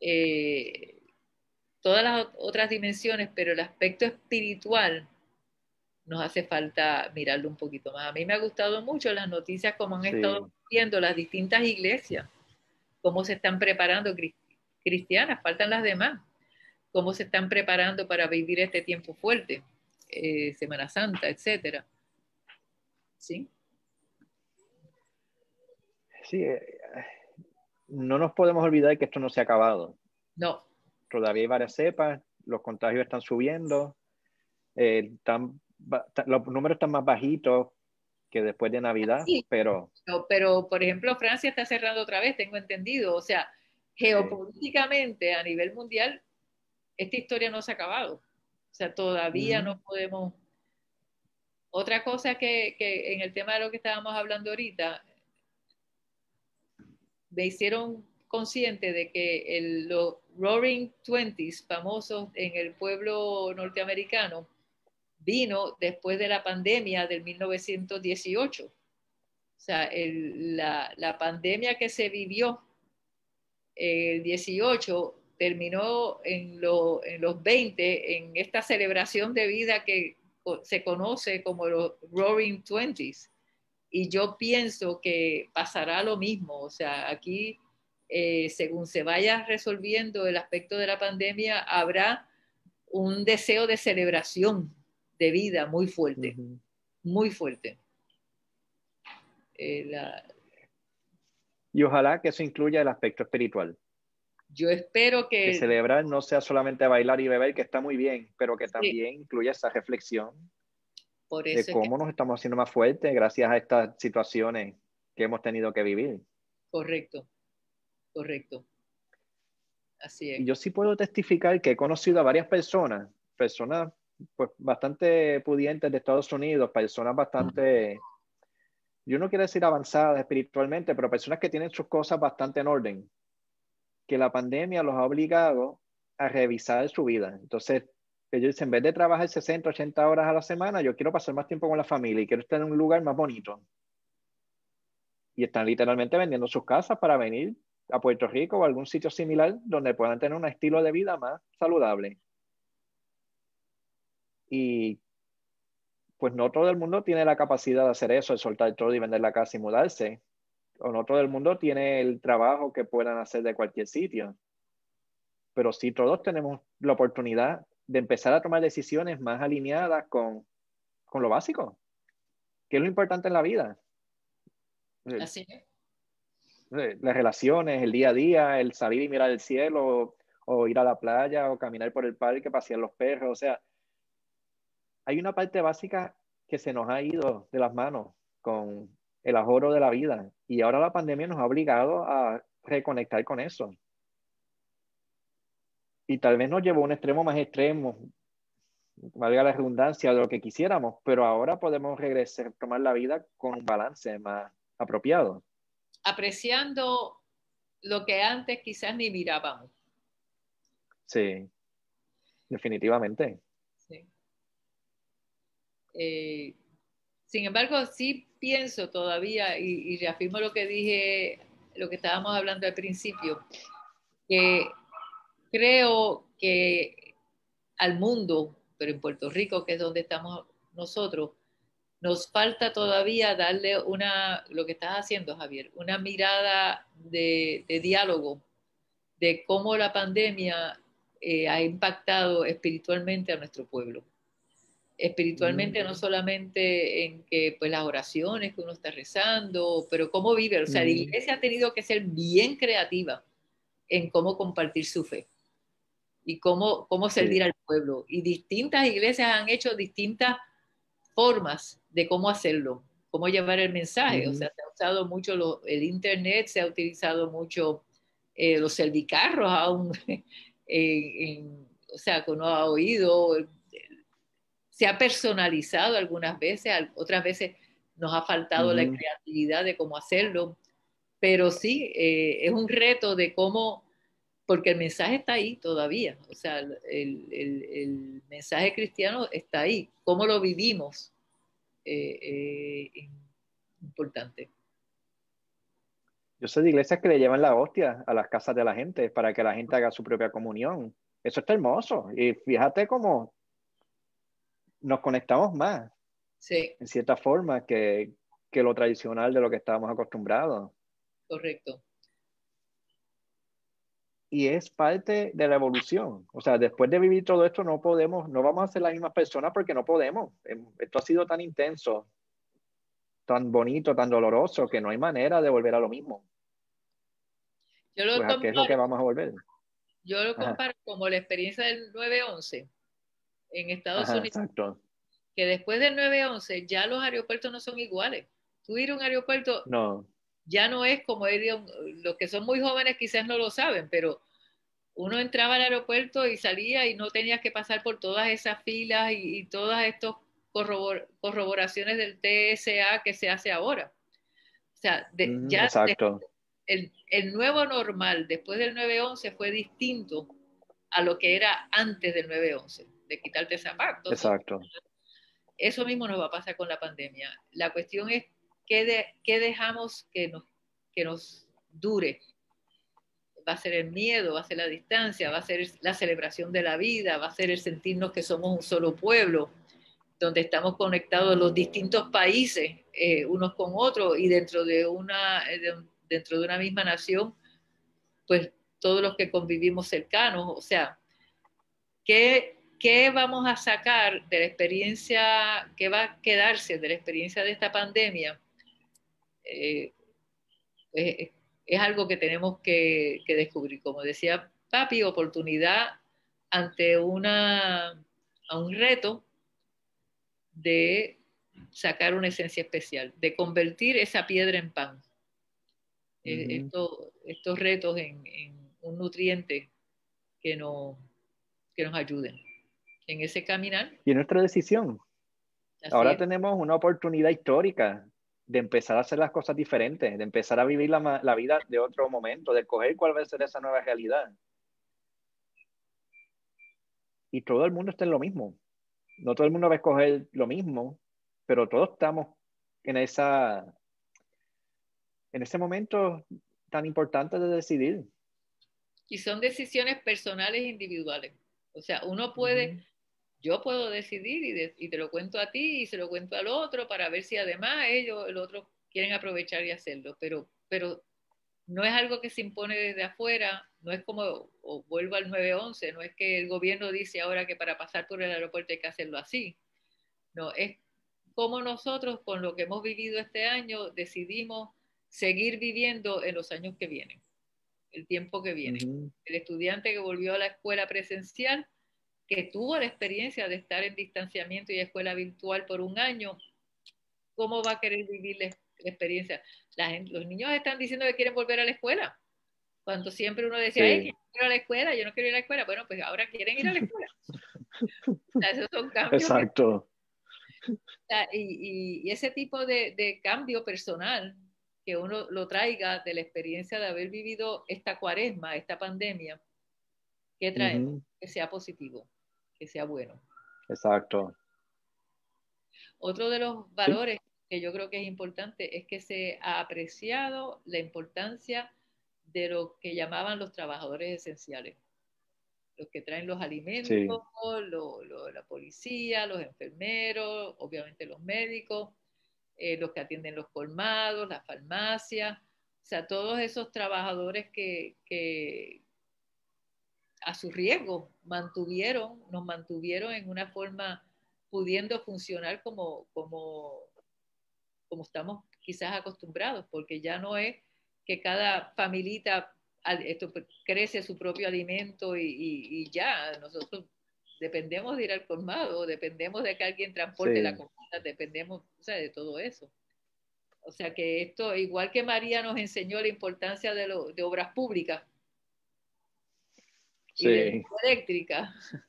eh, todas las otras dimensiones, pero el aspecto espiritual nos hace falta mirarlo un poquito más. A mí me ha gustado mucho las noticias como han estado viendo las distintas iglesias, cómo se están preparando cristianas, faltan las demás, cómo se están preparando para vivir este tiempo fuerte, eh, Semana Santa, etcétera. ¿Sí? Sí, eh, no nos podemos olvidar que esto no se ha acabado. No. Todavía hay varias cepas, los contagios están subiendo, eh, los números están más bajitos que después de Navidad, pero... pero... por ejemplo, Francia está cerrando otra vez, tengo entendido. O sea, geopolíticamente a nivel mundial, esta historia no se ha acabado. O sea, todavía no podemos... Otra cosa que, que en el tema de lo que estábamos hablando ahorita, me hicieron consciente de que los Roaring Twenties, famosos en el pueblo norteamericano, vino después de la pandemia del 1918. O sea, la, pandemia que se vivió el 18 terminó en, en los 20 en esta celebración de vida que se conoce como los Roaring Twenties y yo pienso que pasará lo mismo. O sea, aquí, eh, según se vaya resolviendo el aspecto de la pandemia, habrá un deseo de celebración de vida muy fuerte, muy fuerte. Eh, y ojalá que eso incluya el aspecto espiritual. Yo espero que... Que celebrar no sea solamente bailar y beber, que está muy bien, pero que también incluya esa reflexión de cómo nos estamos haciendo más fuertes gracias a estas situaciones que hemos tenido que vivir. Correcto, correcto. Así es. Y yo sí puedo testificar que he conocido a varias personas, personas pues bastante pudientes de Estados Unidos, personas bastante, yo no quiero decir avanzadas espiritualmente, pero personas que tienen sus cosas bastante en orden, que la pandemia los ha obligado a revisar su vida. Entonces, Ellos en vez de trabajar 60, 80 horas a la semana, yo quiero pasar más tiempo con la familia y quiero estar en un lugar más bonito. Y están literalmente vendiendo sus casas para venir a Puerto Rico o algún sitio similar donde puedan tener un estilo de vida más saludable. Y pues no todo el mundo tiene la capacidad de hacer eso, de soltar todo y vender la casa y mudarse. O no todo el mundo tiene el trabajo que puedan hacer de cualquier sitio. Pero sí todos tenemos la oportunidad de empezar a tomar decisiones más alineadas con, con lo básico, que es lo importante en la vida. Así es. Eh, las relaciones, el día a día, el salir y mirar el cielo, o, ir a la playa, o caminar por el parque, pasear los perros. O sea, hay una parte básica que se nos ha ido de las manos con el ahorro de la vida. Y ahora la pandemia nos ha obligado a reconectar con eso. Y tal vez nos llevó a un extremo más extremo, valga la redundancia, de lo que quisiéramos, pero ahora podemos regresar, tomar la vida con un balance más apropiado apreciando lo que antes quizás ni mirábamos. Sí, definitivamente. Sí. Eh, sin embargo, sí pienso todavía, y, y, reafirmo lo que dije, lo que estábamos hablando al principio, que creo que al mundo, pero en Puerto Rico, que es donde estamos nosotros, nos falta todavía darle una, lo que estás haciendo, Javier, una mirada de, diálogo de cómo la pandemia eh, ha impactado espiritualmente a nuestro pueblo. Espiritualmente, no mm. solamente en que pues las oraciones que uno está rezando, pero cómo vive. O sea, la mm. iglesia ha tenido que ser bien creativa en cómo compartir su fe y cómo, cómo servir al pueblo. Y distintas iglesias han hecho distintas formas de cómo hacerlo, cómo llevar el mensaje. O sea, se ha usado mucho el Internet, se ha utilizado mucho eh, los servicarros aún, o sea, que uno ha oído, se ha personalizado algunas veces, otras veces nos ha faltado la creatividad de cómo hacerlo, pero sí, eh, es un reto de cómo, porque el mensaje está ahí todavía, o sea, el, el mensaje cristiano está ahí, cómo lo vivimos eh, eh, importante. Yo sé de iglesias que le llevan la hostia a las casas de la gente para que la gente haga su propia comunión. Eso está hermoso. Y fíjate cómo nos conectamos más, sí. en cierta forma, que, que lo tradicional de lo que estábamos acostumbrados. Correcto. Y es parte de la evolución. O sea, después de vivir todo esto, no podemos, no vamos a ser las mismas personas porque no podemos. Em, esto ha sido tan intenso, tan bonito, tan doloroso, que no hay manera de volver a lo mismo. Yo lo pues, qué es lo que vamos a volver? Yo lo comparo como la experiencia del 9-11 en Estados Unidos. Exacto. Que después del 9-11 ya los aeropuertos no son iguales. Tú ir a un aeropuerto no ya no es como los que son muy jóvenes quizás no lo saben, pero uno entraba al aeropuerto y salía y no tenías que pasar por todas esas filas y, todas estas corroboraciones del TSA que se hace ahora. O sea, ya el, el, nuevo normal después del 9-11 fue distinto a lo que era antes del 9-11, de quitarte zapatos. Exacto. Eso mismo nos va a pasar con la pandemia. La cuestión es ¿qué, dejamos que nos, que nos dure? Va a ser el miedo, va a ser la distancia, va a ser la celebración de la vida, va a ser el sentirnos que somos un solo pueblo, donde estamos conectados los distintos países eh, unos con otros y dentro de, una, dentro de una misma nación, pues todos los que convivimos cercanos. O sea, ¿qué, ¿qué vamos a sacar de la experiencia, qué va a quedarse de la experiencia de esta pandemia? Eh, es, algo que tenemos que, descubrir. Como decía Papi, oportunidad ante una, a un reto de sacar una esencia especial, de convertir esa piedra en pan. Eh, estos retos en, un nutriente que, no, que nos ayuden en ese caminar. Y en nuestra decisión. Ahora tenemos una oportunidad histórica de empezar a hacer las cosas diferentes, de empezar a vivir la, la vida de otro momento, de coger cuál va a ser esa nueva realidad. y todo el mundo está en lo mismo. No todo el mundo va a escoger lo mismo, pero todos estamos en esa en ese momento tan importante de decidir. Y son decisiones personales e individuales. O sea, uno puede, yo puedo decidir y, y, te lo cuento a ti y se lo cuento al otro para ver si además ellos, el otro, quieren aprovechar y hacerlo. Pero, pero no es algo que se impone desde afuera, no es como, o vuelvo al 911, no es que el gobierno dice ahora que para pasar por el aeropuerto hay que hacerlo así. No, es como nosotros con lo que hemos vivido este año decidimos seguir viviendo en los años que vienen, el tiempo que viene. El estudiante que volvió a la escuela presencial, que tuvo la experiencia de estar en distanciamiento y escuela virtual por un año, ¿cómo va a querer vivir la, experiencia? los niños están diciendo que quieren volver a la escuela. Cuando siempre uno decía, yo quiero ir a la escuela, yo no quiero ir a la escuela. Bueno, pues ahora quieren ir a la escuela. esos son cambios. Exacto. y, y, ese tipo de, de cambio personal que uno lo traiga de la experiencia de haber vivido esta cuaresma, esta pandemia, que trae que sea positivo, que sea bueno. Exacto. Otro de los valores que yo creo que es importante es que se ha apreciado la importancia de lo que llamaban los trabajadores esenciales, los que traen los alimentos, la policía, los enfermeros, obviamente los médicos, eh, los que atienden los colmados, las farmacias, o sea, todos esos trabajadores que, que a su riesgo mantuvieron, nos mantuvieron en una forma pudiendo funcionar como, como, como estamos quizás acostumbrados, porque ya no es que cada familita esto, crece su propio alimento y, y ya, nosotros dependemos de ir al colmado, dependemos de que alguien transporte la comida, dependemos o sea, de todo eso. O sea que esto, igual que María nos enseñó la importancia de, lo, de obras públicas y de eléctrica,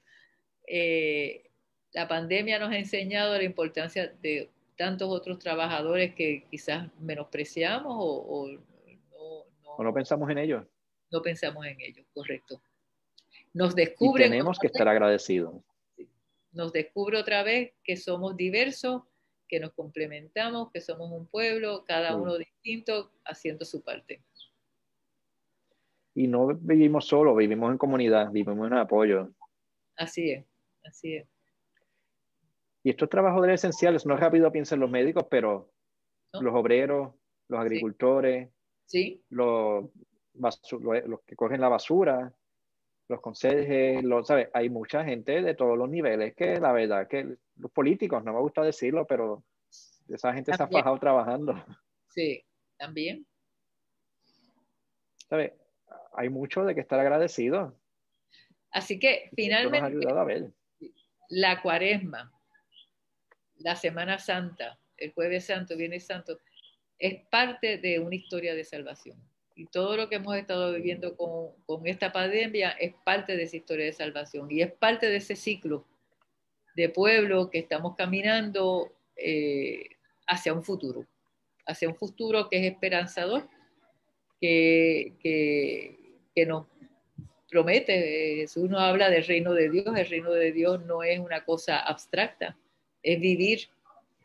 eh, la pandemia nos ha enseñado la importancia de tantos otros trabajadores que quizás menospreciamos o, no, o no pensamos en ellos. No pensamos en ellos, correcto nos descubre... tenemos que estar agradecidos. Nos descubre otra vez que somos diversos, que nos complementamos, que somos un pueblo, cada uno distinto, haciendo su parte. Y no vivimos solo, vivimos en comunidad, vivimos en apoyo. Así es, así es. Y estos trabajadores esenciales, no rápido piensan los médicos, pero los obreros, los agricultores, ¿Sí? Los, los, que cogen la basura, los consejes, los, ¿sabes? Hay mucha gente de todos los niveles que la verdad que los políticos, no me gusta decirlo, pero esa gente se ha fajado trabajando. Sí, también. ¿Sabes? Hay mucho de que estar agradecido. Así que finalmente la cuaresma, la Semana Santa, el jueves santo, viernes santo, es parte de una historia de salvación y todo lo que hemos estado viviendo con, con, esta pandemia es parte de esa historia de salvación y es parte de ese ciclo de pueblo que estamos caminando eh, hacia un futuro, hacia un futuro que es esperanzador, que, que, que nos promete. Jesús nos habla del reino de Dios, el reino de Dios no es una cosa abstracta, es vivir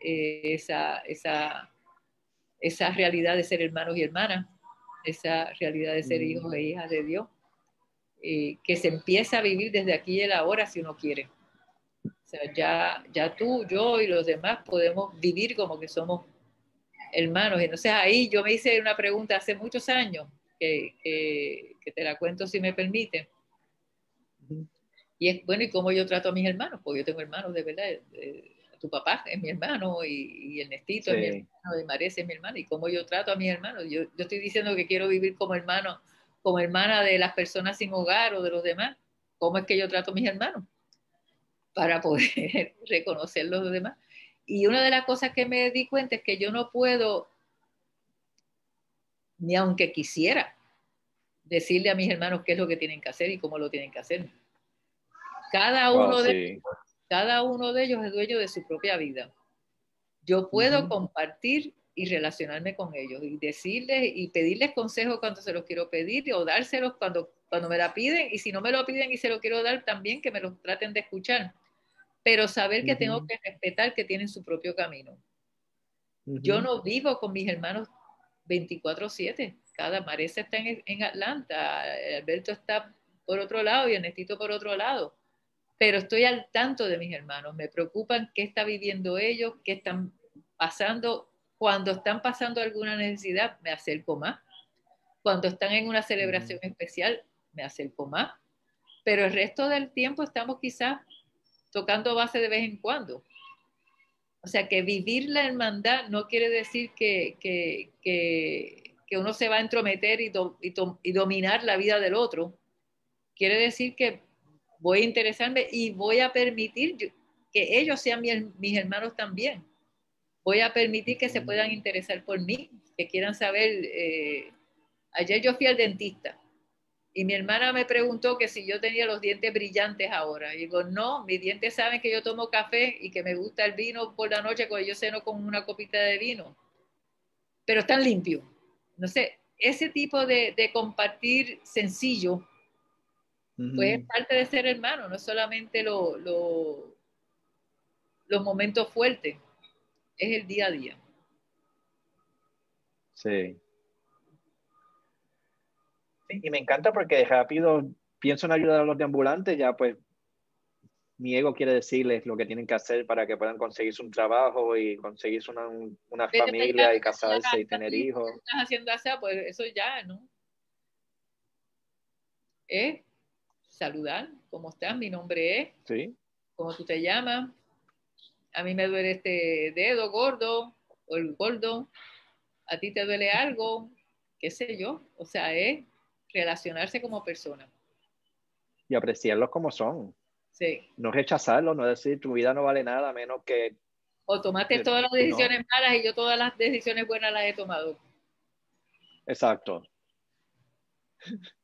eh, esa, esa, esa realidad de ser hermanos y hermanas esa realidad de ser hijos e hijas de Dios, eh, que se empieza a vivir desde aquí y el ahora si uno quiere. O sea, ya, ya tú, yo y los demás podemos vivir como que somos hermanos. Entonces ahí yo me hice una pregunta hace muchos años, que, que, te la cuento si me permite. Y es, bueno, ¿y cómo yo trato a mis hermanos? Porque yo tengo hermanos de verdad. De, tu papá es mi hermano y, y Ernestito es mi hermano y Marese es mi hermano y cómo yo trato a mis hermanos. Yo, yo estoy diciendo que quiero vivir como hermano, como hermana de las personas sin hogar o de los demás. ¿Cómo es que yo trato a mis hermanos? Para poder reconocer los demás. Y una de las cosas que me di cuenta es que yo no puedo, ni aunque quisiera, decirle a mis hermanos qué es lo que tienen que hacer y cómo lo tienen que hacer. Cada uno de ellos cada uno de ellos es dueño de su propia vida. Yo puedo compartir y relacionarme con ellos y decirles y pedirles consejos cuando se los quiero pedir o dárselos cuando cuando me la piden, y si no me lo piden y se lo quiero dar, también que me lo traten de escuchar. Pero saber que tengo que respetar que tienen su propio camino. Yo no vivo con mis hermanos 24/7. Cada Marisa está en, en, Atlanta, Alberto está por otro lado y Ernestito por otro lado. Pero estoy al tanto de mis hermanos. Me preocupan qué está viviendo ellos, qué están pasando. Cuando están pasando alguna necesidad, me acerco más. Cuando están en una celebración especial, me acerco más. Pero el resto del tiempo estamos quizás tocando base de vez en cuando. O sea, que vivir la hermandad no quiere decir que, que, que, uno se va a entrometer y, y, dominar la vida del otro. Quiere decir que voy a interesarme y voy a permitir que ellos sean mis, hermanos también. Voy a permitir que se puedan interesar por mí, que quieran saber. Eh, ayer yo fui al dentista y mi hermana me preguntó que si yo tenía los dientes brillantes ahora. Y digo, no, mis dientes saben que yo tomo café y que me gusta el vino por la noche cuando yo ceno con una copita de vino. Pero están limpios. No sé, ese tipo de, compartir sencillo, pues es parte de ser hermano, no solamente lo, los momentos fuertes, es el día a día. Sí. Y me encanta porque rápido pienso en ayudar a los deambulantes, ya pues mi ego quiere decirles lo que tienen que hacer para que puedan conseguirse un trabajo y conseguirse una, una familia y casarse y tener hijos. Estás haciendo así, pues eso ya, ¿no? Es saludar, ¿cómo estás? Mi nombre es. Sí. ¿Cómo tú te llamas? A mí me duele este dedo gordo o el gordo. ¿A ti te duele algo? ¿Qué sé yo? O sea, es relacionarse como persona. Y apreciarlos como son. Sí. No rechazarlos, no decir tu vida no vale nada menos que... O tomaste todas las decisiones malas y yo todas las decisiones buenas las he tomado. Exacto.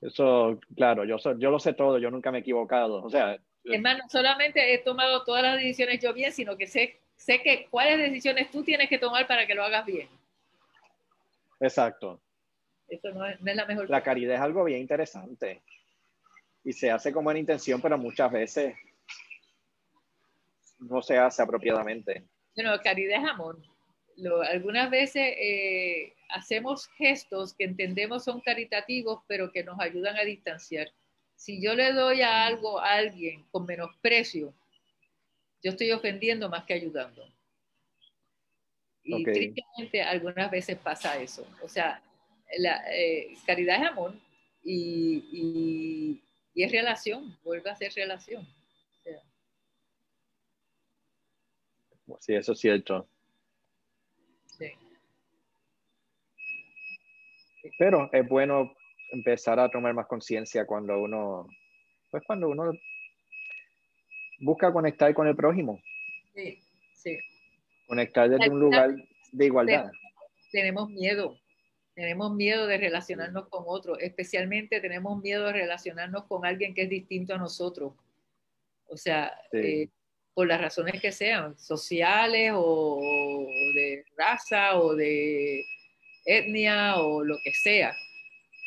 Eso, claro, yo, yo lo sé todo, yo nunca me he equivocado. O sea... Hermano, solamente he tomado todas las decisiones yo bien, sino que sé, sé que cuáles decisiones tú tienes que tomar para que lo hagas bien. Exacto. Eso no es, la mejor. La caridad es algo bien interesante y se hace con buena intención, pero muchas veces no se hace apropiadamente. Bueno, caridad es amor. algunas veces eh, hacemos gestos que entendemos son caritativos, pero que nos ayudan a distanciar. Si yo le doy a algo a alguien con menosprecio, yo estoy ofendiendo más que ayudando. Y tristemente algunas veces pasa eso. O sea, la eh, caridad es amor y, y, es relación, vuelve a ser relación. Sí, eso es cierto. Sí. Pero es bueno empezar a tomar más conciencia cuando uno, pues cuando uno busca conectar con el prójimo. Sí, sí. Conectar desde un lugar de igualdad. Tenemos miedo, tenemos miedo de relacionarnos con otros, especialmente tenemos miedo de relacionarnos con alguien que es distinto a nosotros. O sea, eh, por las razones que sean, sociales o, de raza o de etnia o lo que sea.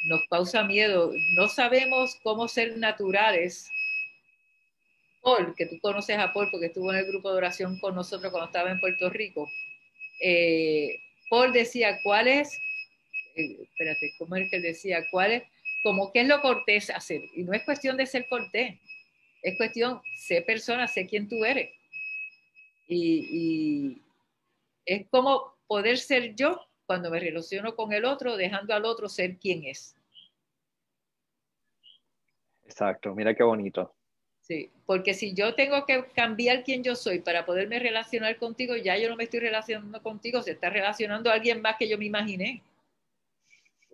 Nos causa miedo. No sabemos cómo ser naturales. Paul, que tú conoces a Paul porque estuvo en el grupo de oración con nosotros cuando estaba en Puerto Rico. Eh, Paul decía, ¿cuál es eh, espérate, ¿cómo es que decía? ¿Cuál es? Como qué es lo cortés hacer. Y no es cuestión de ser cortés, es cuestión, sé persona, sé quién tú eres. Y, es como poder ser yo cuando me relaciono con el otro, dejando al otro ser quien es. Exacto, mira qué bonito. Sí, porque si yo tengo que cambiar quién yo soy para poderme relacionar contigo, ya yo no me estoy relacionando contigo, se está relacionando a alguien más que yo me imaginé.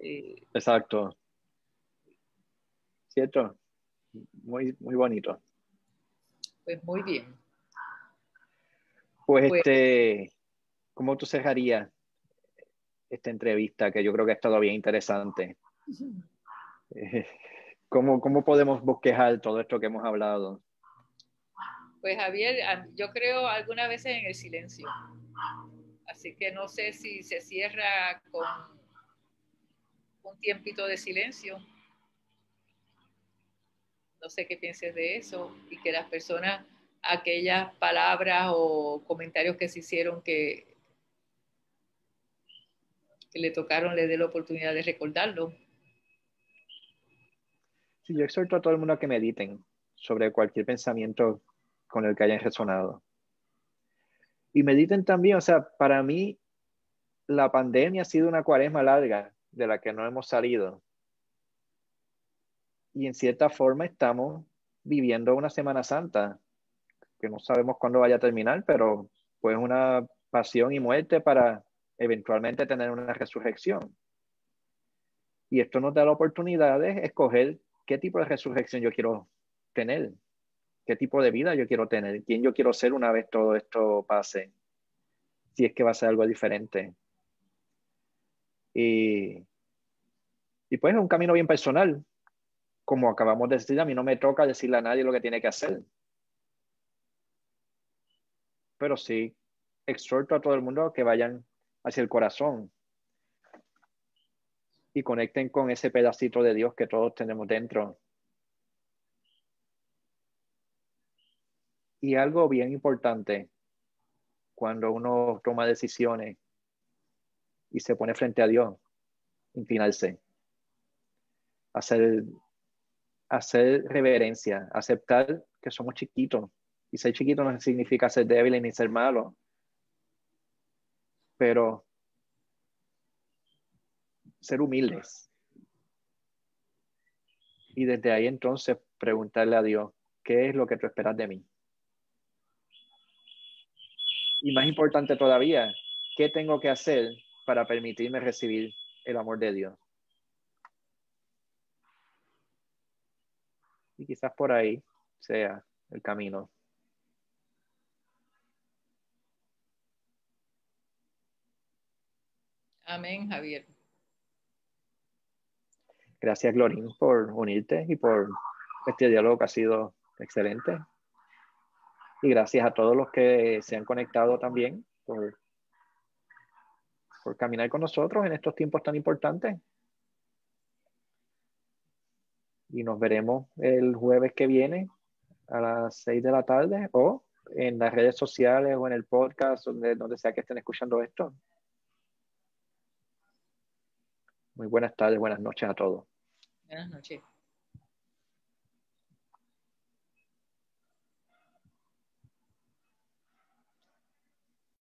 Exacto. ¿Cierto? Muy, muy bonito. Pues muy bien. Pues, pues este, ¿cómo tú cerrarías esta entrevista que yo creo que ha estado bien interesante? ¿Cómo, ¿Cómo podemos bosquejar todo esto que hemos hablado? Pues Javier, yo creo algunas veces en el silencio. Así que no sé si se cierra con un tiempito de silencio No sé qué pienses de eso y que las personas, aquellas palabras o comentarios que se hicieron que, que le tocaron, le dé la oportunidad de recordarlo. Sí, yo exhorto a todo el mundo a que mediten sobre cualquier pensamiento con el que hayan resonado. Y mediten también, o sea, para mí la pandemia ha sido una cuaresma larga de la que no hemos salido. Y en cierta forma estamos viviendo una Semana Santa, que no sabemos cuándo vaya a terminar, pero pues una pasión y muerte para eventualmente tener una resurrección. Y esto nos da la oportunidad de escoger qué tipo de resurrección yo quiero tener, qué tipo de vida yo quiero tener, quién yo quiero ser una vez todo esto pase, si es que va a ser algo diferente. Y, y pues es un camino bien personal. Como acabamos de decir, a mí no me toca decirle a nadie lo que tiene que hacer. Pero sí, exhorto a todo el mundo que vayan hacia el corazón y conecten con ese pedacito de Dios que todos tenemos dentro. Y algo bien importante cuando uno toma decisiones y se pone frente a Dios, inclinarse, hacer, hacer reverencia, aceptar que somos chiquitos. Y ser chiquito no significa ser débil ni ser malo, pero ser humildes. Y desde ahí entonces preguntarle a Dios, ¿qué es lo que tú esperas de mí? Y más importante todavía, ¿qué tengo que hacer para permitirme recibir el amor de Dios? Y quizás por ahí sea el camino. Amén, Javier. Gracias, Glorín, por unirte y por este diálogo que ha sido excelente. Y gracias a todos los que se han conectado también por, por caminar con nosotros en estos tiempos tan importantes. Y nos veremos el jueves que viene a las seis de la tarde o en las redes sociales o en el podcast, donde, donde sea que estén escuchando esto. Muy buenas tardes, buenas noches a todos. Buenas noches.